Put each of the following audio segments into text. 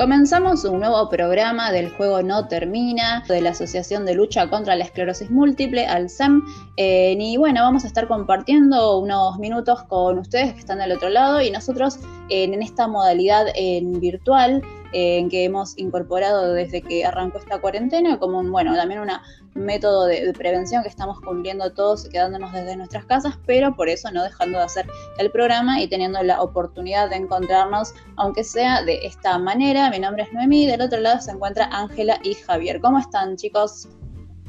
Comenzamos un nuevo programa del juego No Termina, de la Asociación de Lucha contra la Esclerosis Múltiple, ALSEM. Eh, y bueno, vamos a estar compartiendo unos minutos con ustedes que están del otro lado y nosotros en esta modalidad en virtual en que hemos incorporado desde que arrancó esta cuarentena como bueno, también un método de, prevención que estamos cumpliendo todos quedándonos desde nuestras casas, pero por eso no dejando de hacer el programa y teniendo la oportunidad de encontrarnos, aunque sea de esta manera. Mi nombre es Noemí, del otro lado se encuentra Ángela y Javier. ¿Cómo están, chicos?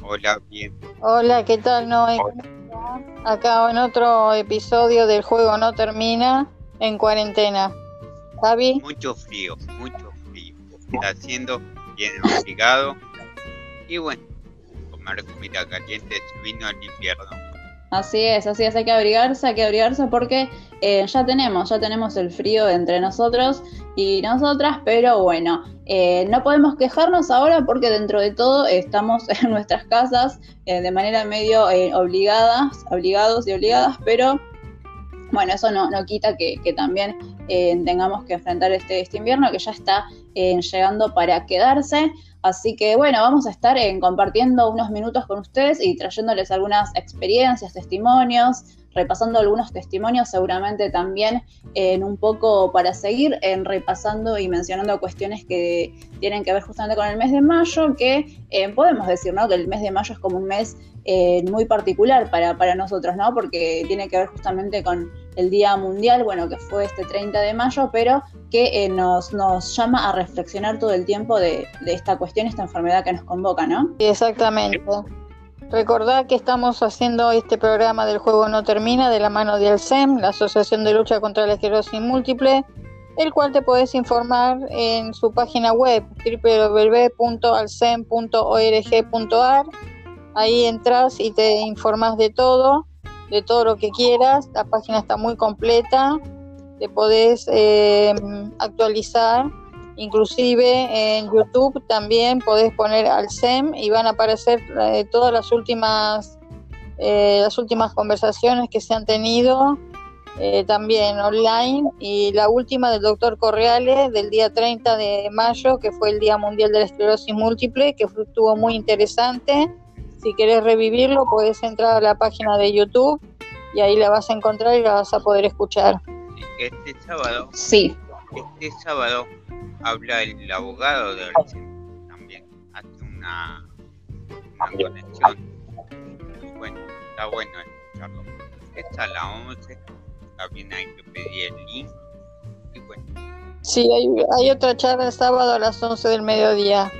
Hola, bien. Hola, ¿qué tal, Noé? Acá en otro episodio del juego No Termina en cuarentena. Javi. Mucho frío, mucho está haciendo, bien obligado. Y bueno, comer comida caliente se vino al invierno. Así es, así es, hay que abrigarse, hay que abrigarse porque eh, ya tenemos, ya tenemos el frío entre nosotros y nosotras, pero bueno, eh, no podemos quejarnos ahora porque dentro de todo estamos en nuestras casas eh, de manera medio obligadas, obligados y obligadas, pero bueno, eso no, no quita que, también eh, tengamos que enfrentar este, este, invierno que ya está llegando para quedarse. Así que bueno, vamos a estar eh, compartiendo unos minutos con ustedes y trayéndoles algunas experiencias, testimonios, repasando algunos testimonios, seguramente también en un poco para seguir en repasando y mencionando cuestiones que tienen que ver justamente con el mes de mayo, que podemos decir, ¿no? Que el mes de mayo es como un mes muy particular para, para nosotros, ¿no? Porque tiene que ver justamente con el Día Mundial, bueno, que fue este 30 de mayo, pero que eh, nos, nos llama a reflexionar todo el tiempo de, esta cuestión, esta enfermedad que nos convoca, ¿no? Exactamente. Recordad que estamos haciendo este programa del juego no termina de la mano de Alcem, la Asociación de Lucha contra la Esclerosis Múltiple, el cual te puedes informar en su página web www.alcem.org.ar. Ahí entras y te informas de todo de todo lo que quieras. La página está muy completa, te podés eh, actualizar. Inclusive en YouTube también podés poner al SEM y van a aparecer eh, todas las últimas eh, las últimas conversaciones que se han tenido también online y la última del doctor Correale del día 30 de mayo que fue el Día Mundial de la Esclerosis Múltiple que estuvo muy interesante si querés revivirlo, puedes entrar a la página de YouTube y ahí la vas a encontrar y la vas a poder escuchar. Este sábado. Sí. Este sábado habla el abogado de también. Hace una, conexión. bueno, está bueno escucharlo. Está a las 11. También hay que pedir el link. Y bueno. Sí, hay, hay otra charla el sábado a las 11 del mediodía.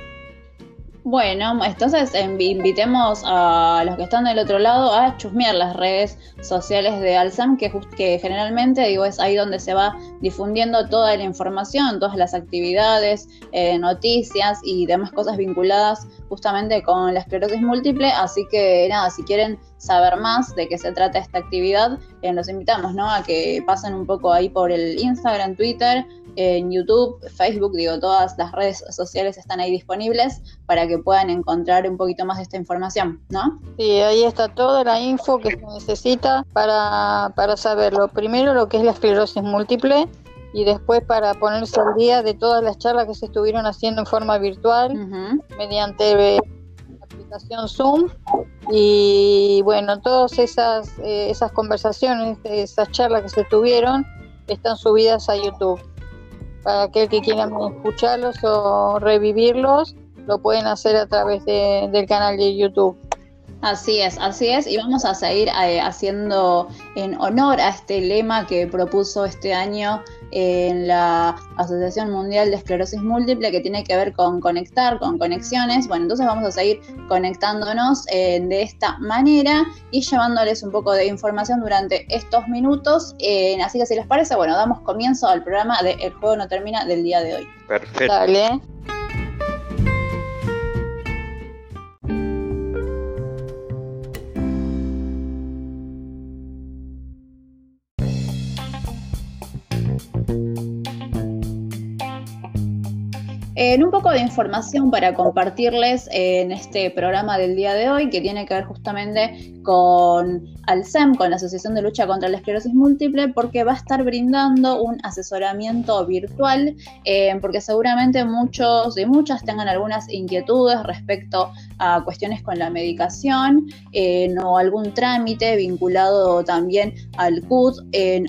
Bueno, entonces invitemos a los que están del otro lado a chusmear las redes sociales de Alzam, que, que generalmente digo es ahí donde se va difundiendo toda la información, todas las actividades, eh, noticias y demás cosas vinculadas justamente con la esclerosis múltiple. Así que nada, si quieren saber más de qué se trata esta actividad, eh, los invitamos ¿no? a que pasen un poco ahí por el Instagram, Twitter en YouTube, Facebook, digo, todas las redes sociales están ahí disponibles para que puedan encontrar un poquito más de esta información, ¿no? Sí, ahí está toda la info que se necesita para, para saberlo. Primero lo que es la esclerosis múltiple y después para ponerse al día de todas las charlas que se estuvieron haciendo en forma virtual mediante la aplicación Zoom y bueno, todas esas, eh, esas conversaciones, esas charlas que se tuvieron están subidas a YouTube para aquel que quiera escucharlos o revivirlos, lo pueden hacer a través del canal de YouTube. Así es, así es, y vamos a seguir eh, haciendo en honor a este lema que propuso este año en la Asociación Mundial de Esclerosis Múltiple que tiene que ver con conectar, con conexiones. Bueno, entonces vamos a seguir conectándonos eh, de esta manera y llevándoles un poco de información durante estos minutos. Eh, así que si les parece, bueno, damos comienzo al programa de El juego no termina del día de hoy. Perfecto. Dale. Un poco de información para compartirles en este programa del día de hoy, que tiene que ver justamente con Alcem, con la Asociación de Lucha contra la Esclerosis Múltiple, porque va a estar brindando un asesoramiento virtual, eh, porque seguramente muchos y muchas tengan algunas inquietudes respecto a cuestiones con la medicación eh, o algún trámite vinculado también al CUT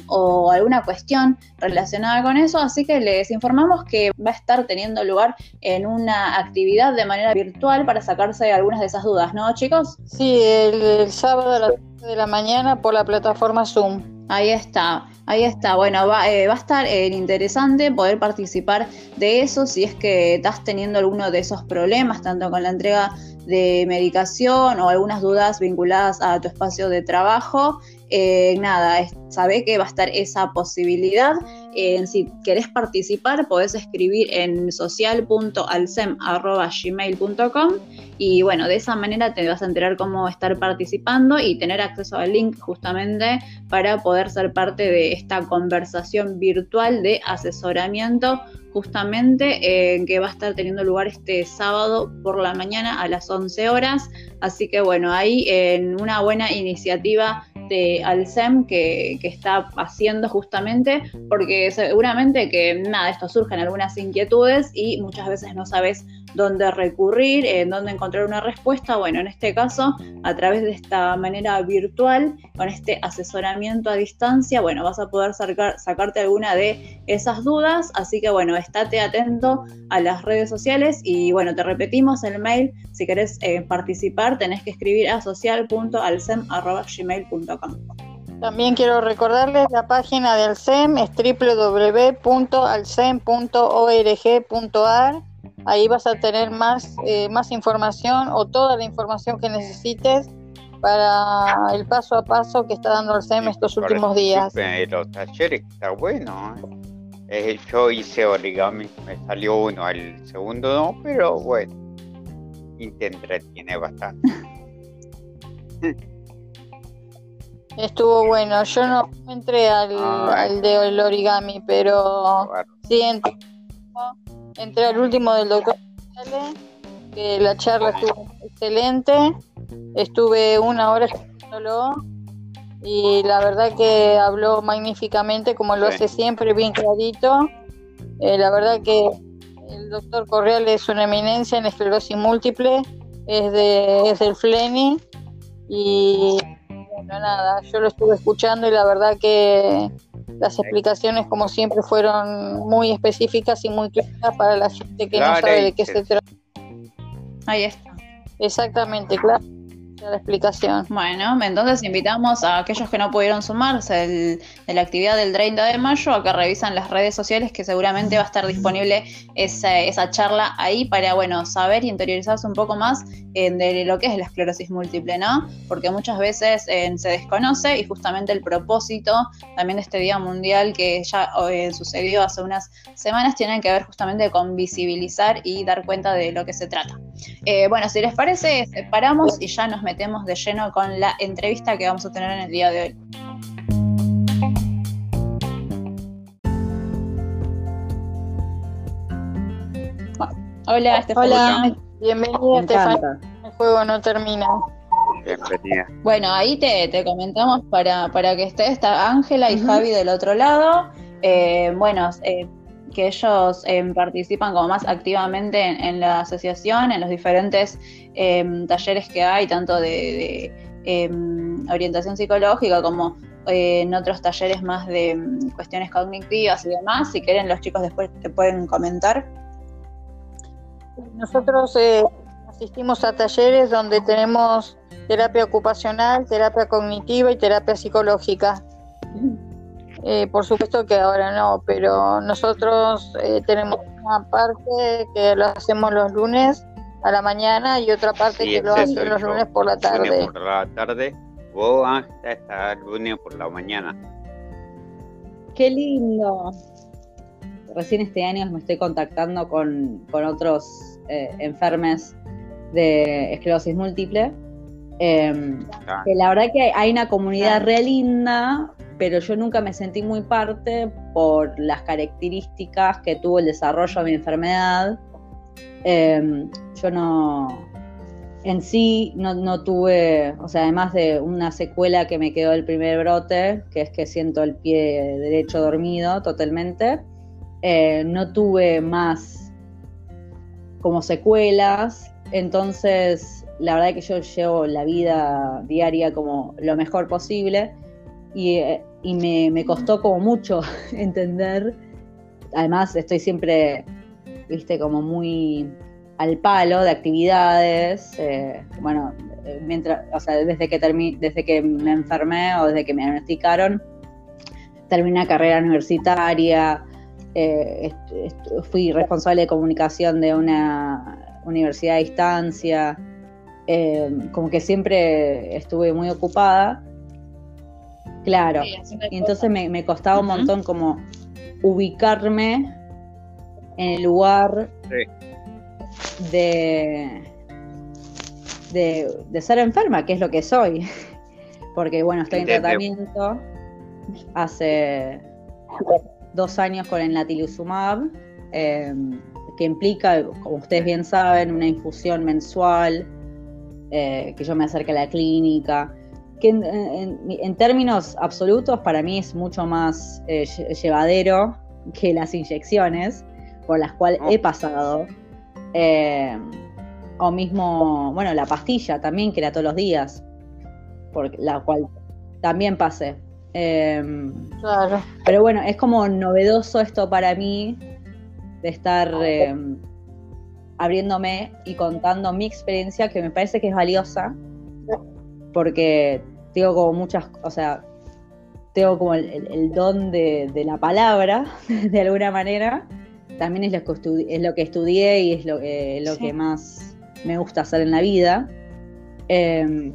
o alguna cuestión relacionada con eso, así que les informamos que va a estar teniendo lugar en una actividad de manera virtual para sacarse algunas de esas dudas, ¿no, chicos? Sí, el, sábado a las 10 de la mañana por la plataforma Zoom. Ahí está, ahí está. Bueno, va, eh, va a estar eh, interesante poder participar de eso si es que estás teniendo alguno de esos problemas, tanto con la entrega de medicación o algunas dudas vinculadas a tu espacio de trabajo. Eh, nada, sabe que va a estar esa posibilidad. Si querés participar, podés escribir en social.alcem.gmail.com y bueno, de esa manera te vas a enterar cómo estar participando y tener acceso al link justamente para poder ser parte de esta conversación virtual de asesoramiento justamente eh, que va a estar teniendo lugar este sábado por la mañana a las 11 horas. Así que bueno, ahí en una buena iniciativa de Alcem que, que, está haciendo justamente, porque seguramente que nada, esto surgen algunas inquietudes y muchas veces no sabes dónde recurrir, en dónde encontrar una respuesta. Bueno, en este caso, a través de esta manera virtual, con este asesoramiento a distancia, bueno, vas a poder sacar, sacarte alguna de esas dudas. Así que bueno, estate atento a las redes sociales y bueno, te repetimos el mail. Si querés eh, participar, tenés que escribir a También quiero recordarles la página del Alcem es www.alcem.org.ar Ahí vas a tener más, eh, más información o toda la información que necesites para el paso a paso que está dando el SEM estos últimos días. Los talleres está bueno. ¿eh? yo hice origami, me salió uno, el segundo no, pero bueno, y te entretiene bastante. Estuvo bueno, yo no entré al, al de origami, pero sí entré. Entré al último del doctor que la charla estuvo excelente. Estuve una hora escuchándolo y la verdad que habló magníficamente, como lo hace siempre, bien clarito. Eh, la verdad que el doctor Correal es una eminencia en esclerosis múltiple, es, de, es del FLENI y bueno, nada, yo lo estuve escuchando y la verdad que las explicaciones, como siempre, fueron muy específicas y muy claras para la gente que no sabe de qué se trata. Ahí está. Exactamente, claro la explicación. Bueno, entonces invitamos a aquellos que no pudieron sumarse de la actividad del 30 de mayo a que revisan las redes sociales que seguramente va a estar disponible esa, esa charla ahí para, bueno, saber y interiorizarse un poco más de lo que es la esclerosis múltiple, ¿no? Porque muchas veces eh, se desconoce y justamente el propósito también de este Día Mundial que ya eh, sucedió hace unas semanas tiene que ver justamente con visibilizar y dar cuenta de lo que se trata. Eh, bueno, si les parece, paramos y ya nos metemos de lleno con la entrevista que vamos a tener en el día de hoy. Hola, Estefanía. Hola, bienvenida, Estefanía. El juego no termina. Bienvenida. Bueno, ahí te, comentamos para, para que esté esta Ángela y Javi del otro lado. Eh, bueno, eh, que ellos em, participan como más activamente en, la asociación, en los diferentes em, talleres que hay, tanto de, em, orientación psicológica como eh, en otros talleres más de cuestiones cognitivas y demás. Si quieren, los chicos después te pueden comentar. Nosotros eh, asistimos a talleres donde tenemos terapia ocupacional, terapia cognitiva y terapia psicológica. Eh, por supuesto que ahora no, pero nosotros eh, tenemos una parte que lo hacemos los lunes a la mañana y otra parte que lo hacemos los lunes por la tarde. Lunes por la tarde o hasta el lunes por la mañana. Qué lindo. Recién este año me estoy contactando con, otros eh, enfermes de esclerosis múltiple. Em, que la verdad que hay una comunidad re linda, pero yo nunca me sentí muy parte por las características que tuvo el desarrollo de mi enfermedad. Em, yo no, en sí no, no, tuve, o sea, además de una secuela que me quedó del primer brote, que es que siento el pie derecho dormido totalmente, eh, no tuve más como secuelas, entonces la verdad que yo llevo la vida diaria como lo mejor posible y, eh, me, costó como mucho entender, además estoy siempre, viste, como muy al palo de actividades, eh, bueno, mientras, o sea, desde que, desde que me enfermé o desde que me diagnosticaron, terminé una carrera universitaria, eh, fui responsable de comunicación de una universidad a distancia, eh, como que siempre estuve muy ocupada. Claro, y entonces me, me costaba un montón como ubicarme en el lugar de, de, ser enferma, que es lo que soy. Porque bueno, estoy en tratamiento hace dos años con el natiluzumab, em, que implica, como ustedes bien saben, una infusión mensual, eh, que yo me acerque a la clínica, que en, términos absolutos para mí es mucho más eh, llevadero que las inyecciones por las cuales he pasado eh, o mismo, bueno, la pastilla también, que era todos los días, por la cual también pasé. Em, claro. Pero bueno, es como novedoso esto para mí de estar em, abriéndome y contando mi experiencia, que me parece que es valiosa, porque tengo como muchas, o sea, tengo como el, don de, de, la palabra, de alguna manera, también es lo que, es lo que estudié y es lo, lo que más me gusta hacer en la vida. Em,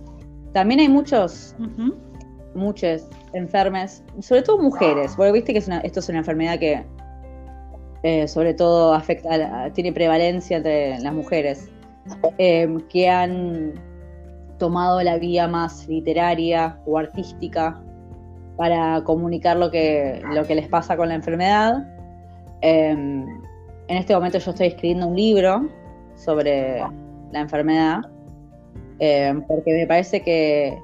también hay muchos, muchos enfermes, sobre todo mujeres, porque viste que esto es una enfermedad que eh, sobre todo afecta, tiene prevalencia entre las mujeres, em, que han tomado la vía más literaria o artística para comunicar lo que, lo que les pasa con la enfermedad. Em, en este momento yo estoy escribiendo un libro sobre la enfermedad, em, porque me parece que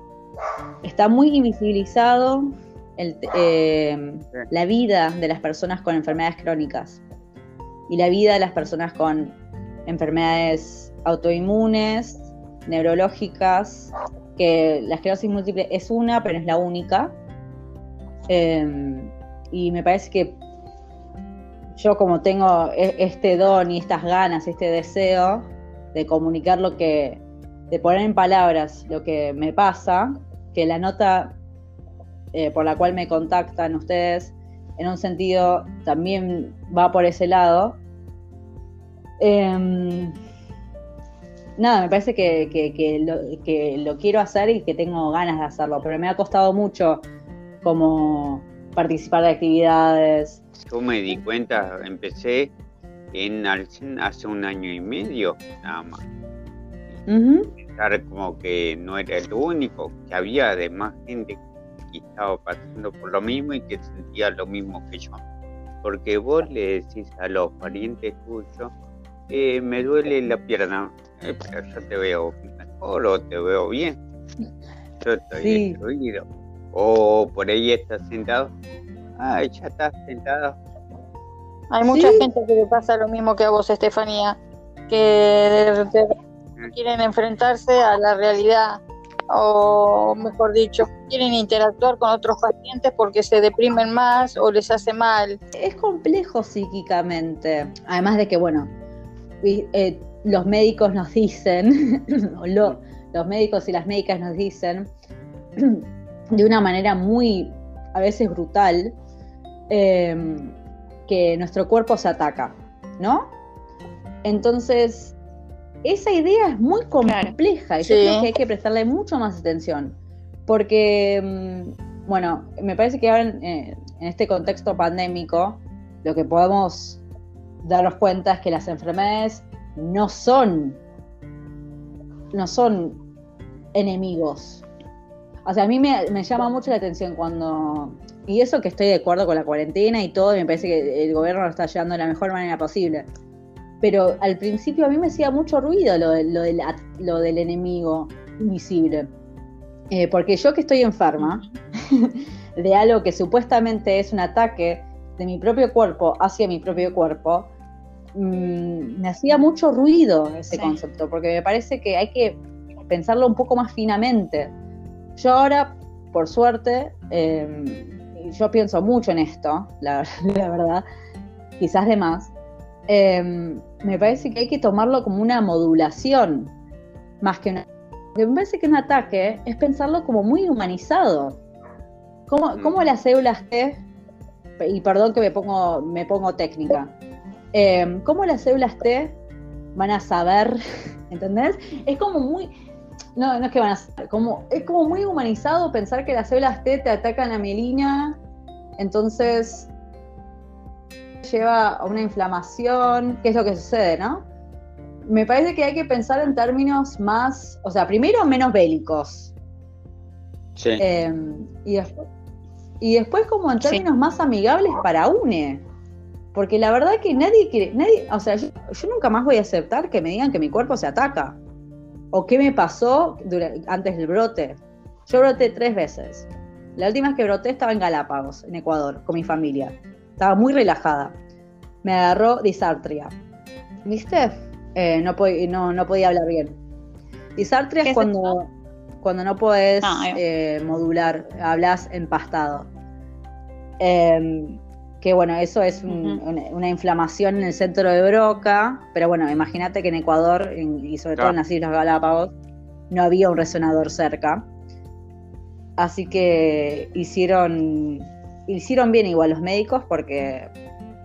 está muy invisibilizado em, la vida de las personas con enfermedades crónicas y la vida de las personas con enfermedades autoinmunes, neurológicas, que la esclerosis múltiple es una, pero es la única. y me parece que yo como tengo e, este don y estas ganas, este deseo de comunicar lo que, de poner en palabras lo que me pasa, que la nota eh, por la cual me contactan ustedes en un sentido también va por ese lado. Em, nada, me parece que, lo, que lo quiero hacer y que tengo ganas de hacerlo, pero me ha costado mucho como participar de actividades, yo me di cuenta, empecé en Alcen hace un año y medio nada más. como que no era el único, que había además gente que estaba pasando por lo mismo y que sentía lo mismo que yo. Porque vos le decís a los parientes tuyos, eh, me duele la pierna, eh, pero yo te veo mejor o te veo bien. Yo estoy destruido. O por ahí estás sentado, Ay, ya estás sentada. Hay mucha gente que le pasa lo mismo que a vos, Estefanía, que quieren enfrentarse a la realidad, o mejor dicho, quieren interactuar con otros pacientes porque se deprimen más o les hace mal. Es complejo psíquicamente, además de que, bueno, eh, los médicos nos dicen, los médicos y las médicas nos dicen de una manera muy, a veces brutal, Em, que nuestro cuerpo se ataca, ¿no? Entonces, esa idea es muy compleja y yo creo que hay que prestarle mucho más atención. Porque, em, bueno, me parece que ahora en, en, este contexto pandémico, lo que podemos darnos cuenta es que las enfermedades no son, no son enemigos. O sea, a mí me, me llama mucho la atención cuando y eso que estoy de acuerdo con la cuarentena y todo, y me parece que el gobierno lo está llevando de la mejor manera posible. pero al principio a mí me hacía mucho ruido lo, lo, del enemigo invisible. Eh, porque yo que estoy enferma de algo que supuestamente es un ataque de mi propio cuerpo hacia mi propio cuerpo, mm, me hacía mucho ruido ese concepto, porque me parece que hay que pensarlo un poco más finamente. Yo ahora, por suerte, em, yo pienso mucho en esto, la, verdad, quizás de más. Em, me parece que hay que tomarlo como una modulación, más que una... Me parece que un ataque es pensarlo como muy humanizado. ¿Cómo, cómo las células T, y perdón que me pongo, me pongo técnica, em, cómo las células T van a saber, ¿entendés? Es como muy, no, no es que van a ser, como, es como muy humanizado pensar que las células T te atacan a mielina, entonces lleva a una inflamación, ¿qué es lo que sucede, no? Me parece que hay que pensar en términos más, o sea, primero menos bélicos. Sí. Em, y, después, y después como en términos más amigables para UNE. Porque la verdad que nadie quiere, nadie, o sea, yo nunca más voy a aceptar que me digan que mi cuerpo se ataca. ¿O qué me pasó antes del brote? Yo broté tres veces. La última vez que broté estaba en Galápagos, en Ecuador, con mi familia. Estaba muy relajada. Me agarró disartria. ¿Viste? Eh, no, no, podía hablar bien. Disartria es, cuando, cuando no puedes ah, eh, modular, hablas empastado. Eh, que bueno, eso es una, inflamación en el centro de Broca, pero bueno, imagínate que en Ecuador y sobre todo en las Islas Galápagos no había un resonador cerca. Así que hicieron, hicieron bien igual los médicos porque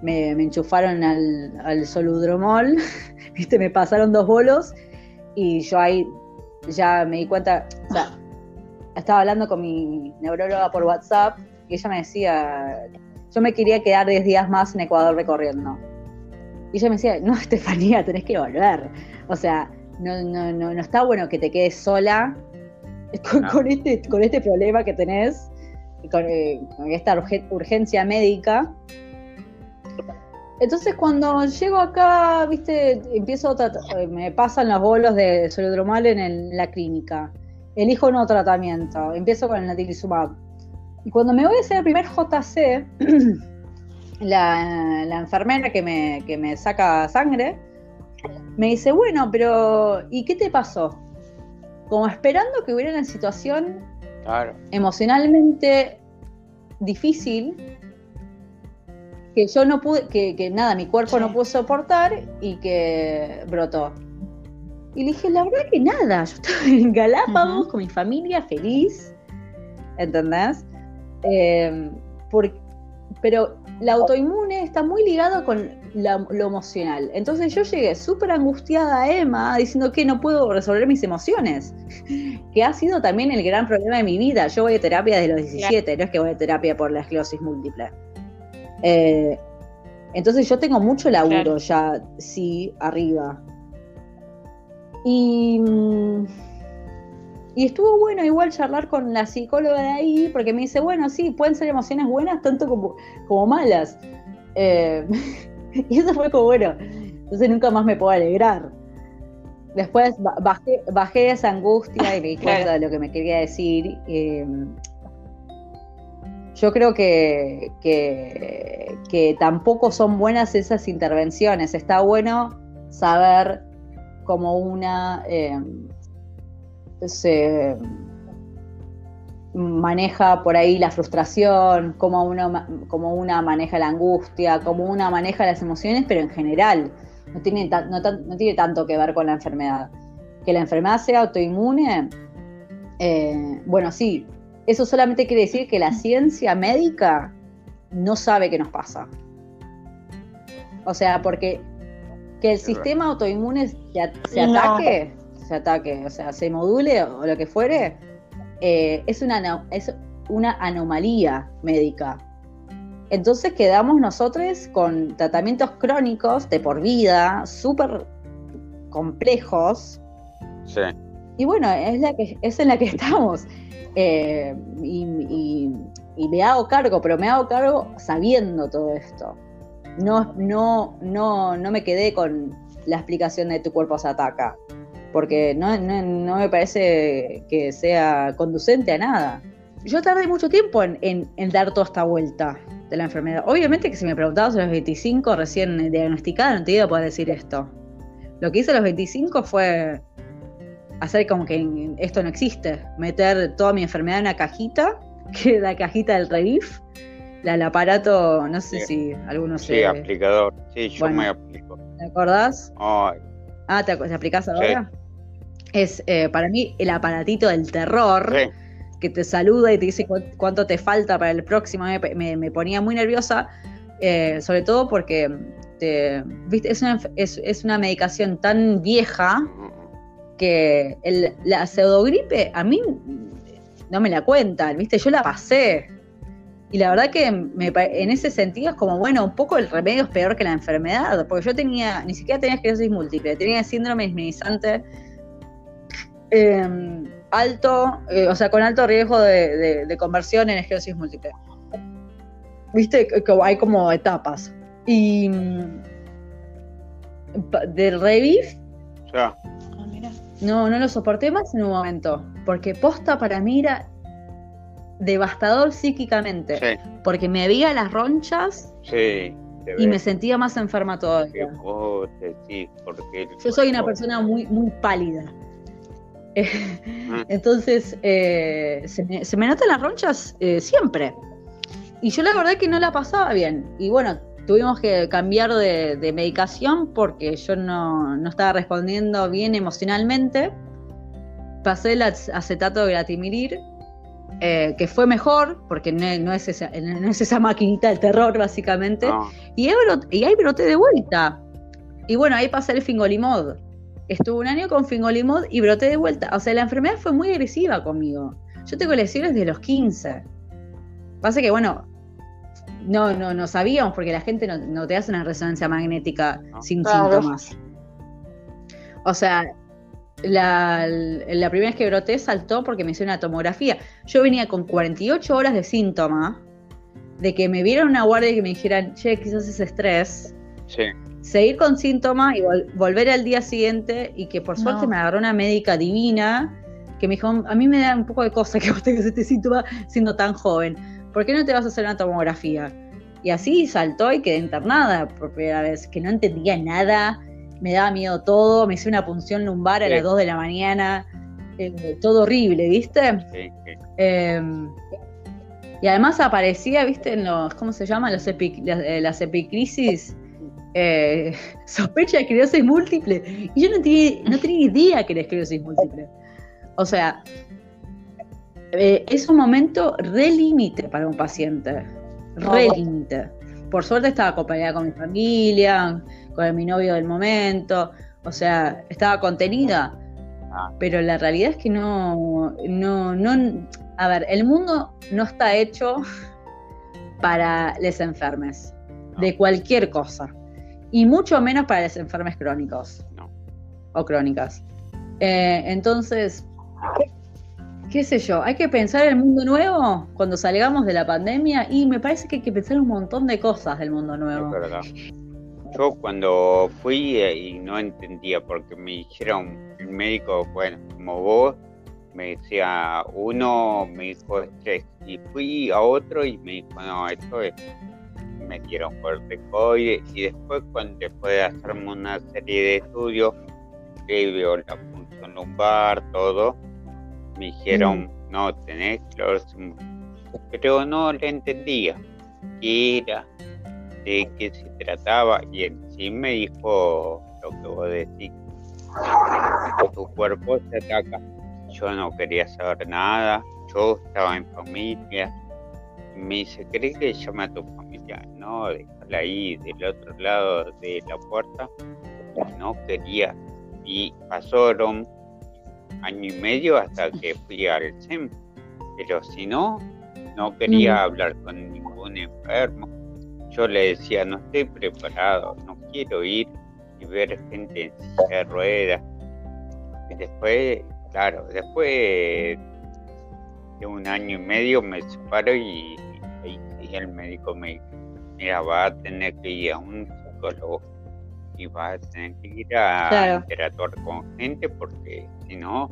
me, enchufaron al, al soludromol, ¿viste? me pasaron dos bolos y yo ahí ya me di cuenta, o sea, estaba hablando con mi neuróloga por WhatsApp y ella me decía, yo me quería quedar 10 días más en Ecuador recorriendo. Y ella me decía, no, Estefanía, tenés que volver. O sea, no, no, no, no está bueno que te quedes sola con, este, con este problema que tenés, con, eh, con esta urgencia médica. Entonces cuando llego acá, viste, empiezo a me pasan los bolos de solidromal en, la clínica. Elijo un nuevo tratamiento. Empiezo con el natilizumab y cuando me voy a hacer el primer JC, la, enfermera que me, que me saca sangre me dice, bueno, pero ¿y qué te pasó? Como esperando que hubiera una situación emocionalmente difícil que yo no pude, que, nada, mi cuerpo no pudo soportar y que brotó. Y le dije, la verdad que nada, yo estaba en Galápagos con mi familia feliz, ¿entendés? Eh, pero la autoinmune está muy ligado con lo emocional. Entonces yo llegué súper angustiada a Emma diciendo que no puedo resolver mis emociones, que ha sido también el gran problema de mi vida. Yo voy a terapia desde los 17, no es que voy a terapia por la esclerosis múltiple. Eh, entonces yo tengo mucho laburo ya, sí, arriba. Y... Y estuvo bueno igual charlar con la psicóloga de ahí, porque me dice, bueno, sí, pueden ser emociones buenas tanto como, como malas. Eh, y eso fue como, bueno, entonces nunca más me puedo alegrar. Después bajé, bajé esa angustia y me di cuenta de lo que me quería decir. Eh, yo creo que, que, tampoco son buenas esas intervenciones. Está bueno saber como una... Eh, se maneja por ahí la frustración, cómo uno, cómo una maneja la angustia, cómo una maneja las emociones, pero en general no tiene, no, tiene tanto que ver con la enfermedad. Que la enfermedad sea autoinmune, eh, bueno, sí, eso solamente quiere decir que la ciencia médica no sabe qué nos pasa. O sea, porque que el sistema autoinmune se, ataque, se ataque, o sea, se module o lo que fuere, eh, es, una, es una anomalía médica. Entonces quedamos nosotros con tratamientos crónicos de por vida, súper complejos. Sí. Y bueno, es, la que, es en la que estamos. Eh, y, me hago cargo, pero me hago cargo sabiendo todo esto. no, no, no, no me quedé con la explicación de tu cuerpo se ataca, porque no, no, me parece que sea conducente a nada. Yo tardé mucho tiempo en, en, dar toda esta vuelta de la enfermedad. Obviamente que si me preguntabas a los 25 recién diagnosticada, no te iba a poder decir esto. Lo que hice a los 25 fue hacer como que esto no existe, meter toda mi enfermedad en una cajita, que es la cajita del Revif, la, el aparato, no sé si algunos Sí, aplicador, sí, yo me aplico. ¿Te acordás? Ah, ¿te, ¿te aplicás ahora? Es eh, para mí el aparatito del terror. Que te saluda y te dice cuánto te falta para el próximo. Me, ponía muy nerviosa, eh, sobre todo porque ¿viste? Es, una, es, una medicación tan vieja que el, la pseudogripe a mí no me la cuentan, ¿viste? Yo la pasé. Y la verdad que en ese sentido es como, bueno, un poco el remedio es peor que la enfermedad, porque yo tenía, ni siquiera tenía esclerosis múltiple, tenía síndrome disminizante em, alto, eh, o sea, con alto riesgo de, conversión en esclerosis múltiple. Viste que hay como etapas. Y mm, del Revif, ya. No, no lo soporté más en un momento, porque posta para mí era devastador psíquicamente, porque me veía las ronchas y me sentía más enferma todavía. Yo soy una persona muy, muy pálida. Entonces, eh, se, me, se, me, notan las ronchas eh, siempre. Y yo la verdad que no la pasaba bien. Y bueno, tuvimos que cambiar de, medicación porque yo no, estaba respondiendo bien emocionalmente. Pasé el acetato de gratimirir, eh, que fue mejor, porque no, es esa, no es esa maquinita del terror, básicamente. Y, ahí y ahí broté de vuelta. Y bueno, ahí pasé el fingolimod. Estuve un año con fingolimod y broté de vuelta. O sea, la enfermedad fue muy agresiva conmigo. Yo tengo lesiones desde los 15. Pasa que, bueno, no, no, no sabíamos porque la gente no, te hace una resonancia magnética sin síntomas. O sea, la, la, primera vez que broté saltó porque me hice una tomografía. Yo venía con 48 horas de síntoma, de que me vieron una guardia y que me dijeran, che, quizás es estrés. Sí. Seguir con síntomas y volver al día siguiente y que por suerte me agarró una médica divina que me dijo, a mí me da un poco de cosa que vos tengas este síntoma siendo tan joven ¿por qué no te vas a hacer una tomografía? Y así saltó y quedé internada por primera vez, que no entendía nada, me daba miedo todo, me hice una punción lumbar a las 2 de la mañana, eh, todo horrible, ¿viste? Sí, em, y además aparecía, ¿viste? En los, ¿cómo se llama? Los eh, las, epicrisis. Eh, sospecha de esclerosis múltiple. Y yo no tenía, no tenía idea que era esclerosis múltiple. O sea, eh, es un momento re límite para un paciente, re límite. Por suerte estaba acompañada con mi familia, con mi novio del momento, o sea, estaba contenida. Ah. Pero la realidad es que no, no, no, a ver, el mundo no está hecho para les enfermes, de cualquier cosa, y mucho menos para los enfermes crónicos o crónicas. Eh, entonces, qué sé yo, hay que pensar el mundo nuevo cuando salgamos de la pandemia y me parece que hay que pensar un montón de cosas del mundo nuevo. Es verdad. Yo cuando fui eh, y no entendía porque me dijeron el médico, bueno, como vos, me decía uno, me dijo estrés y fui a otro y me dijo no, esto es, me dieron corticoides y después cuando después de hacerme una serie de estudios, que veo la función lumbar, todo, me dijeron, mm. no, tenés esclerosis pero no le entendía qué era, de qué se trataba, y él sí me dijo lo que vos decís, tu cuerpo se ataca. Yo no quería saber nada, yo estaba en familia, me dice, ¿crees que llame a tu? No, déjala ahí del otro lado de la puerta. No quería. Y pasaron año y medio hasta que fui al SEM. Pero si no, no quería hablar con ningún enfermo. Yo le decía, no estoy preparado, no quiero ir y ver gente en silla de ruedas. Y después, claro, después de un año y medio me separo y, el médico me mira, vas a tener que ir a un psicólogo y vas a tener que ir a Claro. interactuar con gente porque si no,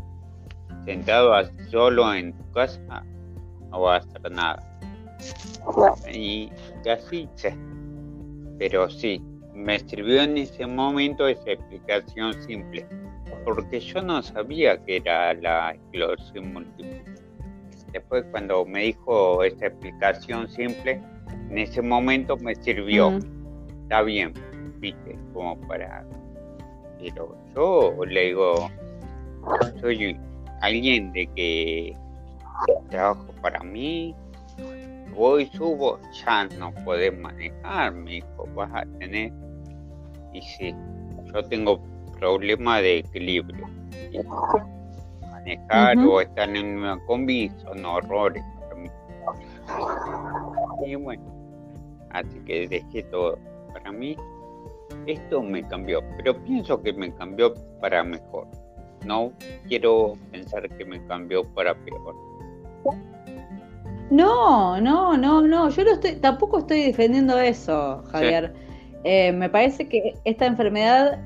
sentado solo en tu casa, no vas a hacer nada. Y, y así. Pero sí, me sirvió en ese momento esa explicación simple, porque yo no sabía que era la esclerosis múltiple. Después cuando me dijo esa explicación simple, en ese momento me sirvió. Está bien, viste, como para... Pero yo le digo, soy alguien de que trabajo para mí, voy, subo, ya no podés manejar, mi hijo, vas a tener. Y sí, yo tengo problemas de equilibrio. Manejar o estar en una combi son horrores. Y bueno, así que dejé todo. Para mí, esto me cambió, pero pienso que me cambió para mejor. No quiero pensar que me cambió para peor. No, no, no, no. Yo no estoy, tampoco estoy defendiendo eso, Javier. Eh, me parece que esta enfermedad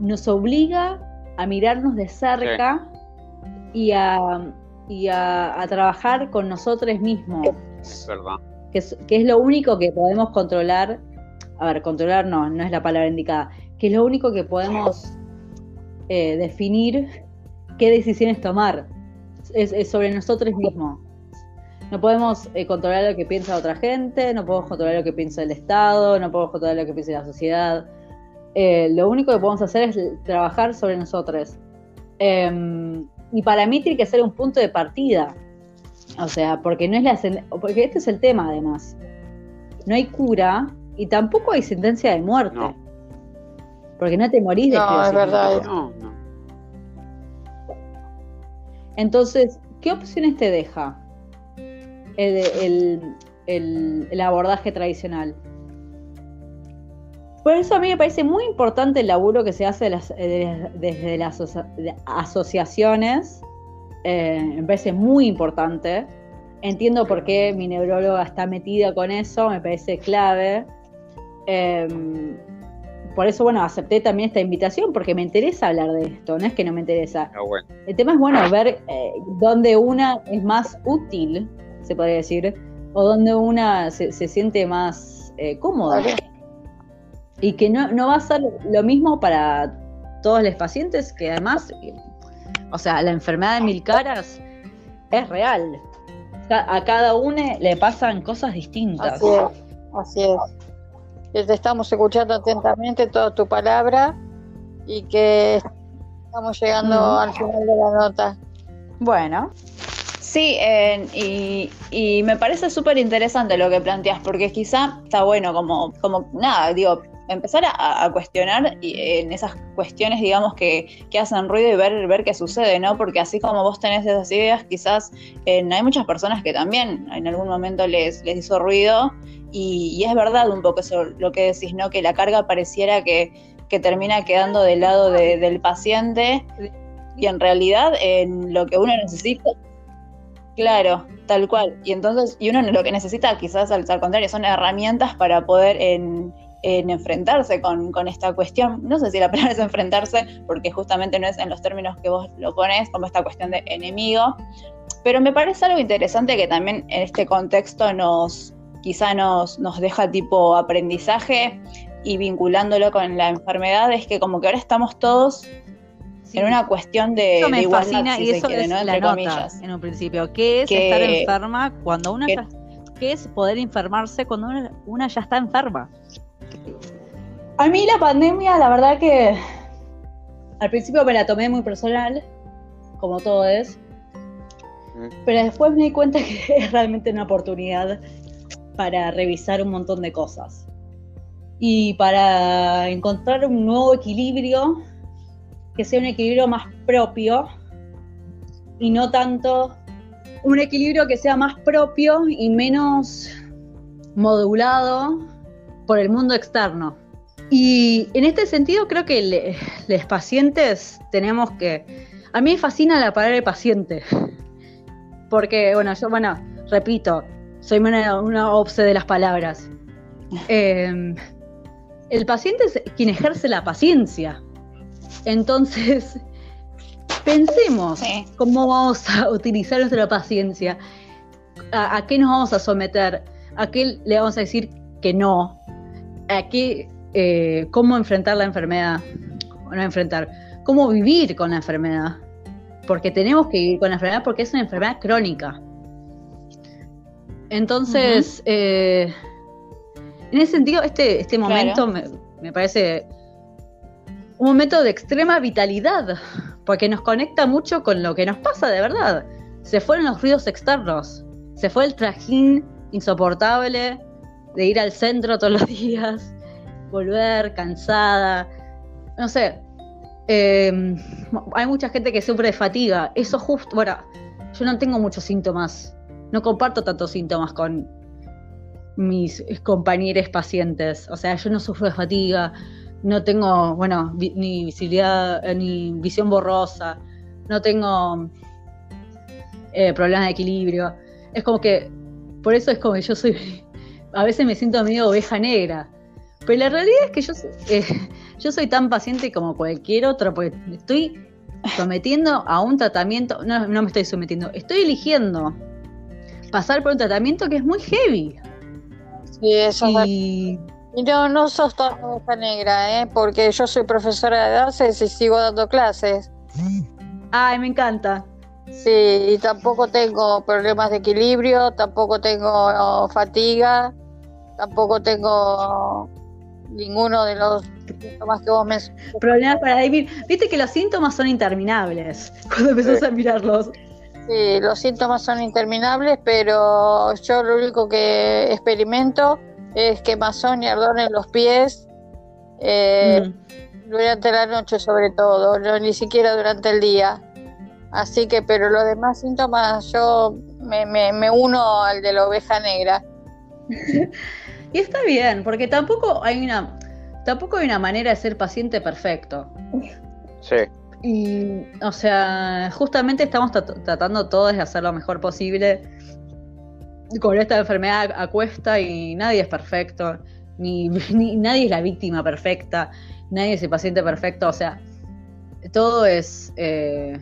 nos obliga a mirarnos de cerca y, a, y a, a trabajar con nosotros mismos, Es verdad. Que es, lo único que podemos controlar. A ver, controlar no, no es la palabra indicada, que es lo único que podemos eh, definir qué decisiones tomar. Es, sobre nosotros mismos. No podemos eh, controlar lo que piensa otra gente, no podemos controlar lo que piensa el Estado, no podemos controlar lo que piensa la sociedad. Eh, lo único que podemos hacer es trabajar sobre nosotros. Eh, y para mí tiene que ser un punto de partida. O sea, porque no es la porque este es el tema además. No hay cura y tampoco hay sentencia de muerte. No. Porque no te morís de No, es verdad. No, no. Entonces, ¿qué opciones te deja el, el- el- el abordaje tradicional? Por eso a mí me parece muy importante el laburo que se hace de las- de- desde las de asociaciones. Eh, me parece muy importante. Entiendo por qué mi neuróloga está metida con eso, me parece clave. Eh, por eso, bueno, acepté también esta invitación porque me interesa hablar de esto, no es que no me interesa. Bueno. El tema es, bueno, ver eh, dónde una es más útil, se podría decir, o dónde una se, se siente más eh, cómoda. Y que no, no va a ser lo mismo para todos los pacientes, que además, o sea, la enfermedad de mil caras es real. A cada uno le pasan cosas distintas. Así es, así es. Que te estamos escuchando atentamente toda tu palabra y que estamos llegando al final de la nota. Bueno, Sí, eh, y, y me parece súper interesante lo que planteas, porque quizá está bueno como, como nada, digo, empezar a, a cuestionar y, en esas cuestiones, digamos, que, que hacen ruido y ver, ver qué sucede, ¿no? Porque así como vos tenés esas ideas, quizás eh, hay muchas personas que también en algún momento les, les hizo ruido, y, y es verdad un poco eso lo que decís, ¿no? Que la carga pareciera que, que termina quedando del lado de- del paciente, y en realidad en lo que uno necesita Claro, tal cual. Y entonces, y uno lo que necesita quizás al, al contrario son herramientas para poder en, en enfrentarse con, con esta cuestión. No sé si la palabra es enfrentarse, porque justamente no es en los términos que vos lo pones, como esta cuestión de enemigo. Pero me parece algo interesante que también en este contexto nos, quizá nos, nos deja tipo aprendizaje y vinculándolo con la enfermedad, es que como que ahora estamos todos sí. en una cuestión de, eso de me igualdad, fascina si y eso quiere, es ¿no? la nota comillas. en un principio. ¿Qué es Que- estar enferma cuando una que- ya, qué es poder enfermarse cuando una, una ya está enferma? A mí la pandemia, la verdad que al principio me la tomé muy personal, como todo es, Mm. pero después me di cuenta que es realmente una oportunidad para revisar un montón de cosas y para encontrar un nuevo equilibrio que sea un equilibrio más propio y no tanto un equilibrio que sea más propio y menos modulado por el mundo externo. Y en este sentido creo que le- los pacientes tenemos que... A mí me fascina la palabra de paciente, porque, bueno, yo, bueno, repito, soy una, una obse de las palabras. eh, el paciente es quien ejerce la paciencia. Entonces, pensemos Sí. cómo vamos a utilizar nuestra paciencia, a, a qué nos vamos a someter, a qué le vamos a decir que no, a qué, eh, cómo enfrentar la enfermedad, no enfrentar, cómo vivir con la enfermedad, porque tenemos que vivir con la enfermedad porque es una enfermedad crónica. Entonces, eh, en ese sentido, este, este Claro. momento me, me parece un momento de extrema vitalidad, porque nos conecta mucho con lo que nos pasa de verdad. Se fueron los ruidos externos, se fue el trajín insoportable de ir al centro todos los días, volver cansada, no sé. eh, hay mucha gente que sufre de fatiga, eso justo, bueno, yo no tengo muchos síntomas, no comparto tantos síntomas con mis compañeros pacientes, o sea, yo no sufro de fatiga, no tengo, bueno, ni visibilidad, eh, ni visión borrosa, no tengo eh, problemas de equilibrio. Es como que, por eso es como que yo soy, a veces me siento medio oveja negra. Pero la realidad es que yo, soy- eh, yo soy tan paciente como cualquier otro, porque estoy sometiendo a un tratamiento, no, no me estoy sometiendo, estoy eligiendo pasar por un tratamiento que es muy heavy. Sí, eso. Y no, no sos toda negra, ¿eh? porque yo soy profesora de danzas y sigo dando clases. Ay, me encanta. Sí, y tampoco tengo problemas de equilibrio, tampoco tengo fatiga, tampoco tengo ninguno de los síntomas que vos mencionaste. Problemas para vivir. Viste que los síntomas son interminables cuando empezás Sí. a mirarlos. Sí, los síntomas son interminables, pero yo lo único que experimento es quemazón y ardor en los pies eh, Mm. durante la noche sobre todo, no ni siquiera durante el día. Así que, pero los demás síntomas yo me, me, me uno al de la oveja negra. Y está bien, porque tampoco hay una, tampoco hay una manera de ser paciente perfecto. Sí, Y, o sea, justamente estamos trat- tratando todos de hacer lo mejor posible. Con esta enfermedad a cuesta y nadie es perfecto, ni, ni- nadie es la víctima perfecta, nadie es el paciente perfecto, o sea, todo es, eh,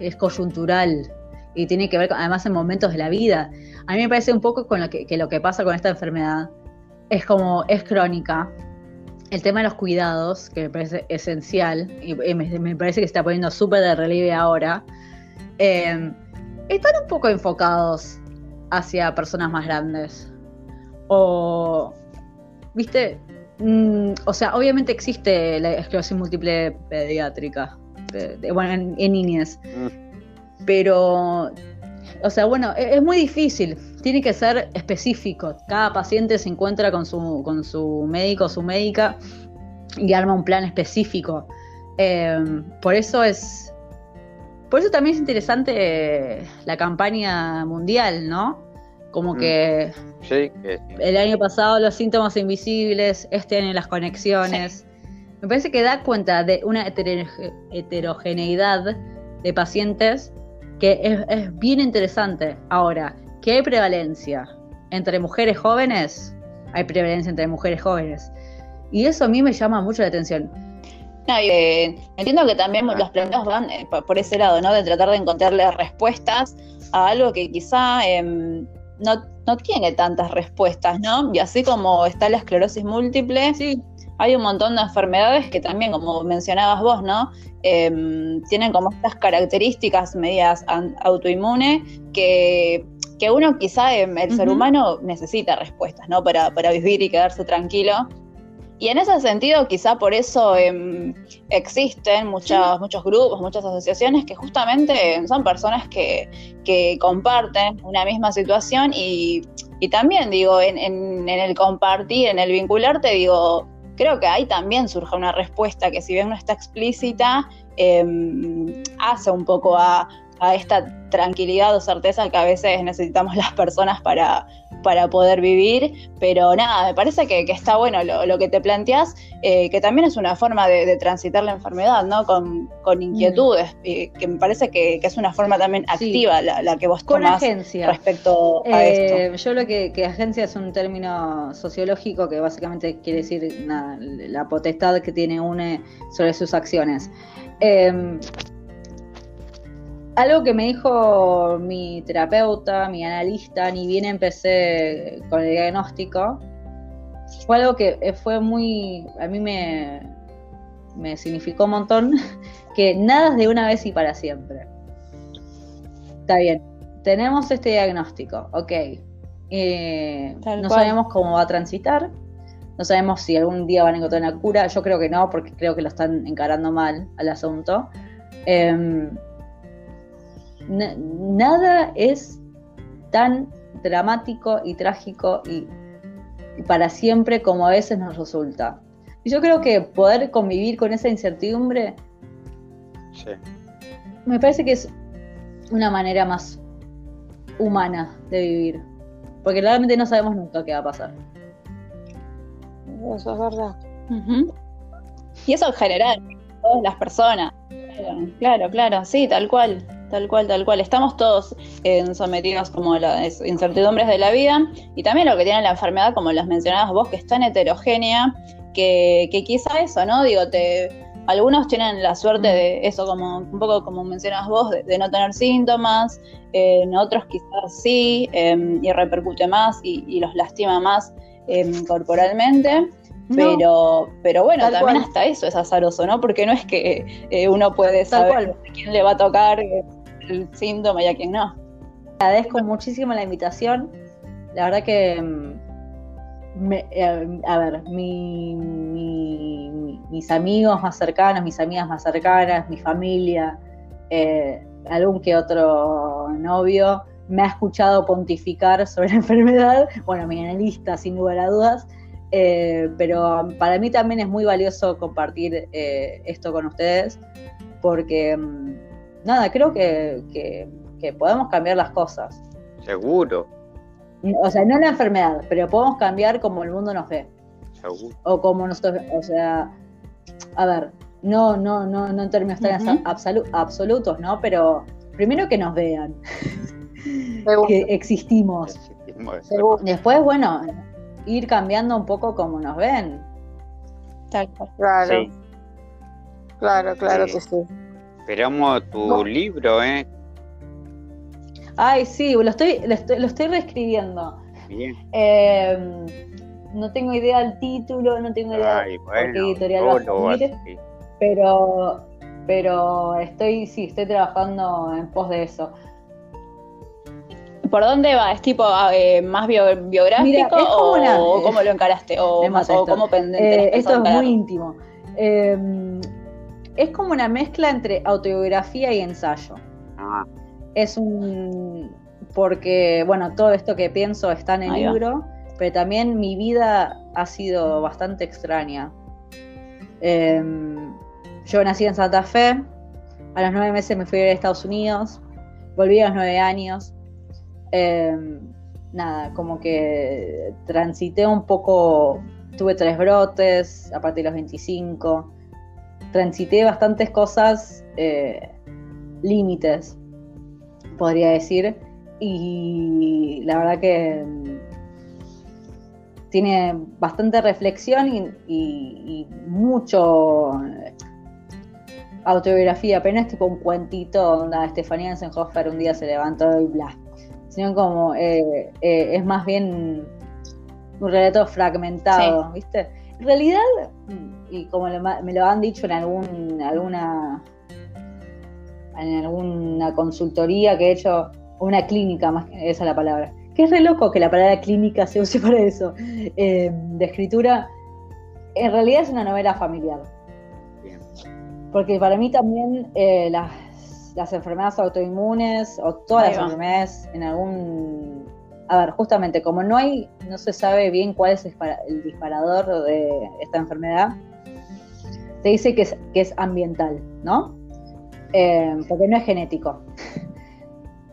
es coyuntural y tiene que ver además en momentos de la vida. A mí me parece un poco con lo que, lo que pasa con esta enfermedad es como es crónica, el tema de los cuidados, que me parece esencial, y, me, parece que se está poniendo súper de relieve ahora, eh, están un poco enfocados hacia personas más grandes. O, viste, Mm, o sea, obviamente existe la esclerosis múltiple pediátrica, de- bueno, en, en niñez, Mm. Pero, o sea, bueno, e- es, muy difícil, tiene que ser específico. Cada paciente se encuentra con su, con su médico o su médica y arma un plan específico. Eh, por eso es, por eso también es interesante la campaña mundial, ¿no? Como Mm. que sí, que el año pasado los síntomas invisibles, este año las conexiones. Me parece que da cuenta de una heteroge- heterogeneidad de pacientes que es, es bien interesante. Ahora, que hay prevalencia entre mujeres jóvenes, hay prevalencia entre mujeres jóvenes. Y eso a mí me llama mucho la atención. No, y, eh, entiendo que también los planteos van eh, por, por ese lado, ¿no? De tratar de encontrarle respuestas a algo que quizá em, no, no tiene tantas respuestas, ¿no? Y así como está la esclerosis múltiple, Sí, hay un montón de enfermedades que también, como mencionabas vos, ¿no? Em, tienen como estas características medias an- autoinmunes que, que uno quizá, el ser Ujú. humano, necesita respuestas, ¿no? Para, para vivir y quedarse tranquilo. Y en ese sentido, quizá por eso em, existen muchas, muchos grupos, muchas asociaciones que justamente son personas que, que comparten una misma situación y, y también digo, en, en- en el compartir, en el vincularte, digo, creo que ahí también surge una respuesta que si bien no está explícita, em, hace un poco a a esta tranquilidad o certeza que a veces necesitamos las personas para, para poder vivir, pero nada, me parece que, que está bueno lo, lo, que te planteas, eh, que también es una forma de, de transitar la enfermedad, ¿no? Con, con inquietudes, mm. que me parece que, que, es una forma también activa sí. la, la, que vos con tomás agencia. respecto a eh, esto. Yo lo que, que, agencia es un término sociológico que básicamente quiere decir nada, la potestad que tiene UNE sobre sus acciones. Eh, algo que me dijo mi terapeuta, mi analista, ni bien empecé con el diagnóstico, fue algo que eh, fue muy, a mí me, me significó un montón, que nada es de una vez y para siempre. Está bien, tenemos este diagnóstico, ok. Eh, no sabemos cómo va a transitar, no sabemos si algún día van a encontrar una cura, yo creo que no, porque creo que lo están encarando mal al asunto. Eh, nada es tan dramático y trágico y, y, para siempre como a veces nos resulta. Y yo creo que poder convivir con esa incertidumbre sí. me parece que es una manera más humana de vivir. Porque realmente no sabemos nunca qué va a pasar. Eso es verdad. Uh -huh. Y eso en general, todas las personas. Claro, claro, claro, sí, tal cual. Tal cual, tal cual. Estamos todos eh, sometidos como a las incertidumbres de la vida y también lo que tiene la enfermedad, como las mencionabas vos, que es tan heterogénea que, que quizá eso, ¿no? Digo, te, algunos tienen la suerte de eso, como un poco como mencionabas vos, de, de no tener síntomas, eh, en otros quizás sí, eh, y repercute más y, y los lastima más em, corporalmente. No, pero, pero bueno, también cual. hasta eso es azaroso, ¿no? Porque no es que eh, uno puede saber a quién le va a tocar el síntoma y a quién no. Agradezco muchísimo la invitación. La verdad que, me, eh, a ver, mi, mi, mis amigos más cercanos, mis amigas más cercanas, mi familia, eh, algún que otro novio, me ha escuchado pontificar sobre la enfermedad. Bueno, mi analista, sin lugar a dudas. Eh, pero para mí también es muy valioso compartir esto con ustedes porque mm, nada, creo que, que, que, podemos cambiar las cosas. Seguro. O sea, no la enfermedad, pero podemos cambiar como el mundo nos ve. Seguro. O como nosotros, o sea, a ver, no, no, no, no en términos tan uh -huh. absolu absolutos, ¿no? Pero primero que nos vean, que existimos. existimos Después, bueno, ir cambiando un poco como nos ven. Tal Claro. Sí. Claro, claro sí. que sí. Esperamos tu no. libro, ¿eh? Ay, sí, lo estoy, lo estoy, lo estoy reescribiendo. Bien. Eh, no tengo idea del título, no tengo idea Ay, bueno, qué editorial va a salir, pero, pero estoy, sí, estoy trabajando en pos de eso. ¿Por dónde va? ¿Es tipo eh, más bio, biográfico Mira, o, una, o, cómo lo encaraste? ¿O, o cómo eh, Esto es muy íntimo. Eh, es como una mezcla entre autobiografía y ensayo. Ah. Es un... porque, bueno, todo esto que pienso está en el Ahí libro, va. pero también mi vida ha sido bastante extraña. Em, yo nací en Santa Fe, a los nueve meses me fui a Estados Unidos, volví a los nueve años, eh, nada, como que transité un poco, tuve tres brotes a partir de los 25, transité bastantes cosas, eh, límites, podría decir, y la verdad que mm, tiene bastante reflexión y, y, y mucho autobiografía, pero no es tipo un cuentito donde Estefanía Ensenhofer un día se levantó y bla sino como eh, eh, es más bien un relato fragmentado, sí. ¿viste? En realidad, y como lo, me lo han dicho en algún, alguna en alguna consultoría que he hecho, una clínica, más esa es la palabra, que es re loco que la palabra clínica se use para eso, eh, de escritura, en realidad es una novela familiar. Bien. Porque para mí también eh, las las enfermedades autoinmunes o todas Ahí las va. enfermedades en algún... A ver, justamente como no hay, no se sabe bien cuál es el disparador de esta enfermedad, se dice que es, que es ambiental, ¿no? eh, porque no es genético.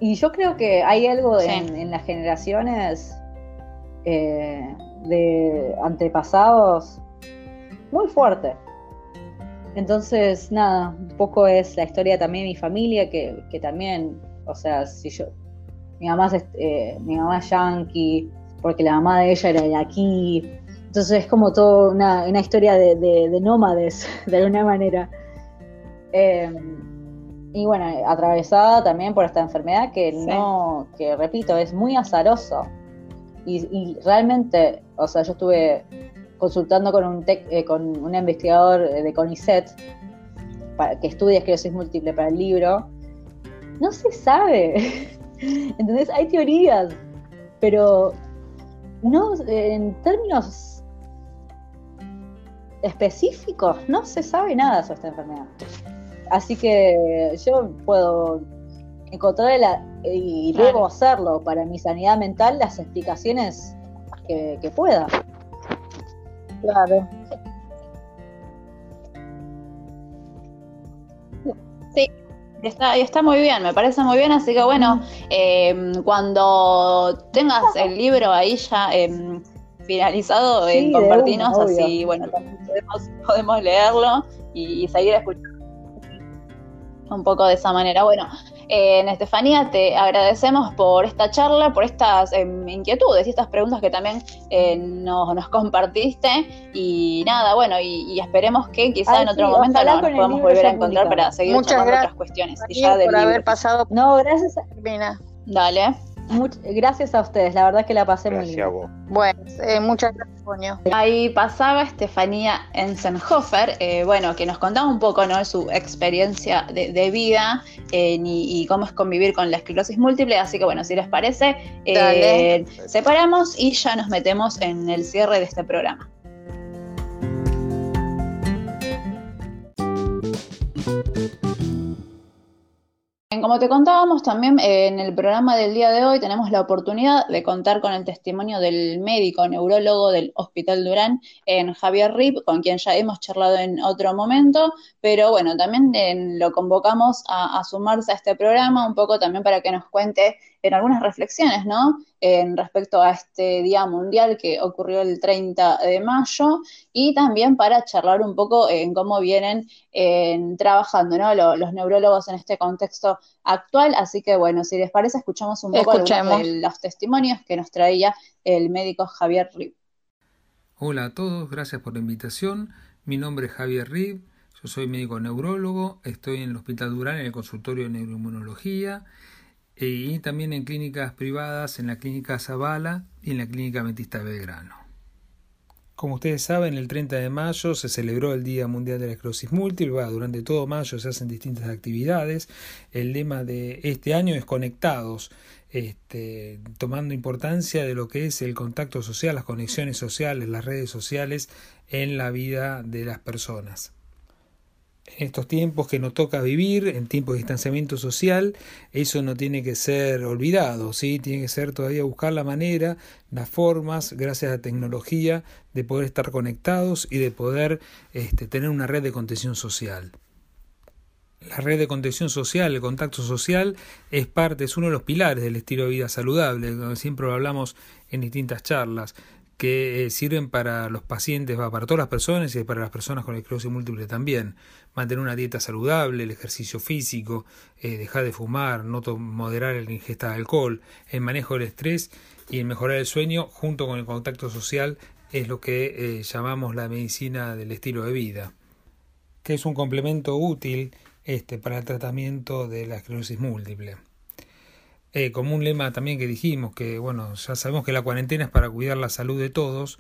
Y yo creo que hay algo Sí. en, en las generaciones eh, de antepasados muy fuerte. Entonces, nada, un poco es la historia también de mi familia, que, que también, o sea, si yo, mi mamá es, eh, mi mamá es yankee, porque la mamá de ella era de aquí, entonces es como toda una, una historia de, de- de nómades, de alguna manera. Eh, y bueno, atravesada también por esta enfermedad que Sí. no, que repito, es muy azaroso. Y, y realmente, o sea, yo estuve consultando con un tec- eh, con un investigador eh, de CONICET para, que estudia esclerosis múltiple para el libro. No se sabe. Entonces hay teorías, pero no en términos específicos no se sabe nada sobre esta enfermedad. Así que yo puedo encontrar la- y Claro. debo hacerlo para mi sanidad mental las explicaciones que, que pueda. Claro. Y está, está muy bien, me parece muy bien, así que bueno, eh, cuando tengas el libro ahí ya eh, finalizado, Sí, una, obvio. así bueno, también podemos, podemos leerlo y, y seguir escuchando un poco de esa manera. Bueno, eh, Estefanía, te agradecemos por esta charla, por estas em, inquietudes y estas preguntas que también eh, nos, nos compartiste. Y nada, bueno, y, y esperemos que quizá Ay, en otro sí, momento nos, podamos volver a encontrar publicado. para seguir Muchas gracias, otras cuestiones. Y ya por haber libro. pasado No, gracias, Carolina. Dale. Much- gracias a ustedes, la verdad que la pasé muy a bien. vos. Bueno, eh, muchas gracias. Ahí pasaba Estefanía Ensenhofer, eh, bueno, que nos contaba un poco ¿no? de su experiencia de, de vida eh, y, y cómo es convivir con la esclerosis múltiple. Así que bueno, si les parece, eh, separamos y ya nos metemos en el cierre de este programa. Como te contábamos también eh, en el programa del día de hoy tenemos la oportunidad de contar con el testimonio del médico neurólogo del Hospital Durán, en Javier Rip, con quien ya hemos charlado en otro momento, pero bueno, también eh, lo convocamos a, a sumarse a este programa un poco también para que nos cuente en algunas reflexiones, ¿no? En respecto a este Día Mundial que ocurrió el 30 de mayo y también para charlar un poco en cómo vienen en trabajando, ¿no? Lo- los neurólogos en este contexto actual. Así que bueno, si les parece, escuchamos un poco algunos Escuchemos. de los testimonios que nos traía el médico Javier Rip. Hola a todos, gracias por la invitación. Mi nombre es Javier Rib, yo soy médico neurólogo, estoy en el Hospital Durán en el consultorio de neuroinmunología y también en clínicas privadas, en la clínica Zavala y en la clínica Metista Belgrano. Como ustedes saben, el 30 de mayo se celebró el Día Mundial de la Esclerosis Múltiple. Durante todo mayo se hacen distintas actividades. El lema de este año es Conectados, este, tomando importancia de lo que es el contacto social, las conexiones sociales, las redes sociales en la vida de las personas. En estos tiempos que nos toca vivir, en tiempos de distanciamiento social, eso no tiene que ser olvidado, ¿sí? tiene que ser todavía buscar la manera, las formas, gracias a la tecnología, de poder estar conectados y de poder este, tener una red de contención social. La red de contención social, el contacto social, es parte, es uno de los pilares del estilo de vida saludable, como siempre lo hablamos en distintas charlas, que eh, sirven para los pacientes, para todas las personas y para las personas con esclerosis múltiple también. Mantener una dieta saludable, el ejercicio físico, eh, dejar de fumar, no moderar la ingesta de alcohol, el manejo del estrés y el mejorar el sueño junto con el contacto social es lo que eh, llamamos la medicina del estilo de vida, que es un complemento útil este, para el tratamiento de la esclerosis múltiple. Eh, como un lema también que dijimos, que bueno, ya sabemos que la cuarentena es para cuidar la salud de todos,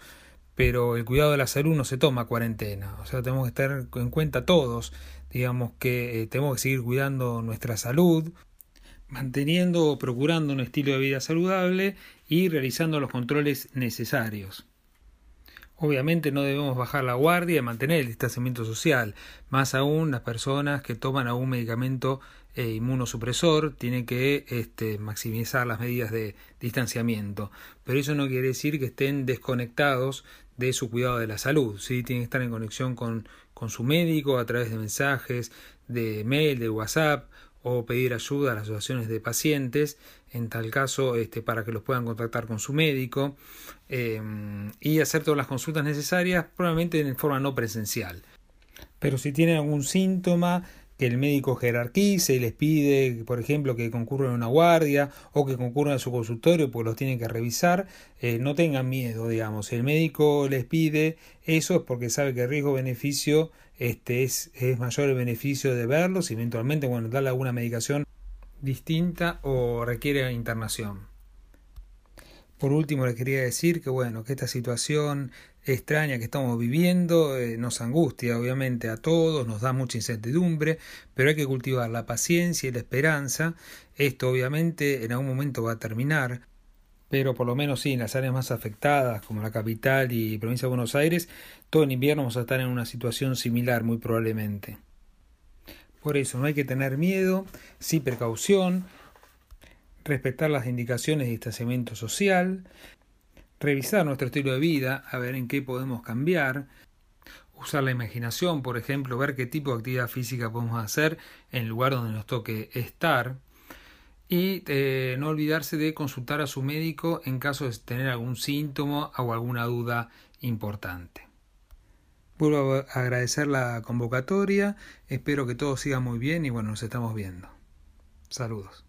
pero el cuidado de la salud no se toma cuarentena, o sea, tenemos que tener en cuenta todos, digamos que eh, tenemos que seguir cuidando nuestra salud, manteniendo o procurando un estilo de vida saludable y realizando los controles necesarios. Obviamente no debemos bajar la guardia y mantener el distanciamiento social, más aún las personas que toman algún medicamento eh, inmunosupresor tienen que este, maximizar las medidas de distanciamiento, pero eso no quiere decir que estén desconectados de su cuidado de la salud, ¿sí? tienen que estar en conexión con, con su médico a través de mensajes, de mail, de WhatsApp o pedir ayuda a las asociaciones de pacientes, en tal caso, este, para que los puedan contactar con su médico eh, y hacer todas las consultas necesarias, probablemente en forma no presencial. Pero si tienen algún síntoma, que el médico jerarquice y les pide, por ejemplo, que concurran a una guardia o que concurran a su consultorio porque los tienen que revisar, eh, no tengan miedo, digamos. Si el médico les pide eso es porque sabe que el riesgo-beneficio este, es, es mayor el beneficio de verlos y eventualmente, bueno, darle alguna medicación distinta o requiere internación. Por último, les quería decir que bueno, que esta situación extraña que estamos viviendo eh, nos angustia obviamente a todos, nos da mucha incertidumbre, pero hay que cultivar la paciencia y la esperanza. Esto obviamente en algún momento va a terminar, pero por lo menos sí, en las áreas más afectadas, como la capital y provincia de Buenos Aires, todo el invierno vamos a estar en una situación similar muy probablemente. Por eso no hay que tener miedo, sí precaución, respetar las indicaciones de distanciamiento social, revisar nuestro estilo de vida, a ver en qué podemos cambiar, usar la imaginación, por ejemplo, ver qué tipo de actividad física podemos hacer en el lugar donde nos toque estar y eh, no olvidarse de consultar a su médico en caso de tener algún síntoma o alguna duda importante. Vuelvo a agradecer la convocatoria, espero que todo siga muy bien y bueno, nos estamos viendo. Saludos.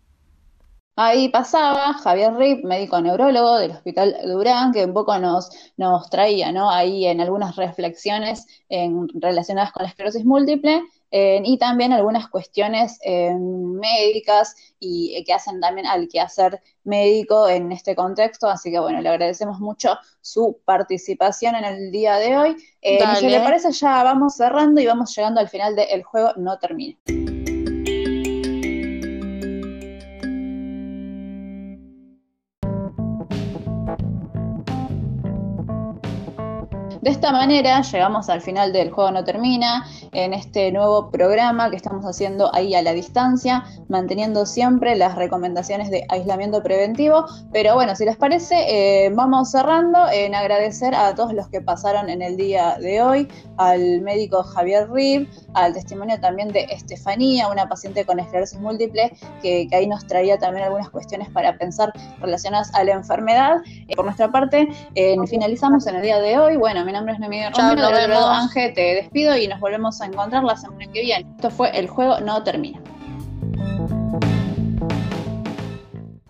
Ahí pasaba Javier Rip, médico neurólogo del Hospital Durán, que un poco nos, nos traía, ¿no? Ahí en algunas reflexiones en, relacionadas con la esclerosis múltiple y también algunas cuestiones médicas y que hacen también al quehacer médico en este contexto. Así que bueno, le agradecemos mucho su participación en el día de hoy. Eh, si le parece, ya vamos cerrando y vamos llegando al final del juego No Termina. De esta manera llegamos al final del juego no termina, en este nuevo programa que estamos haciendo ahí a la distancia, manteniendo siempre las recomendaciones de aislamiento preventivo. Pero bueno, si les parece, eh, vamos cerrando en agradecer a todos los que pasaron en el día de hoy, al médico Javier Rib, al testimonio también de Estefanía, una paciente con esclerosis múltiple, que, ahí nos traía también algunas cuestiones para pensar relacionadas a la enfermedad. Eh, por nuestra parte, eh, finalizamos en el día de hoy. Bueno, nombre es Noemí Romero, del lado Ángel, te despido y nos volvemos a encontrar la semana que viene. Esto fue El Juego No Termina.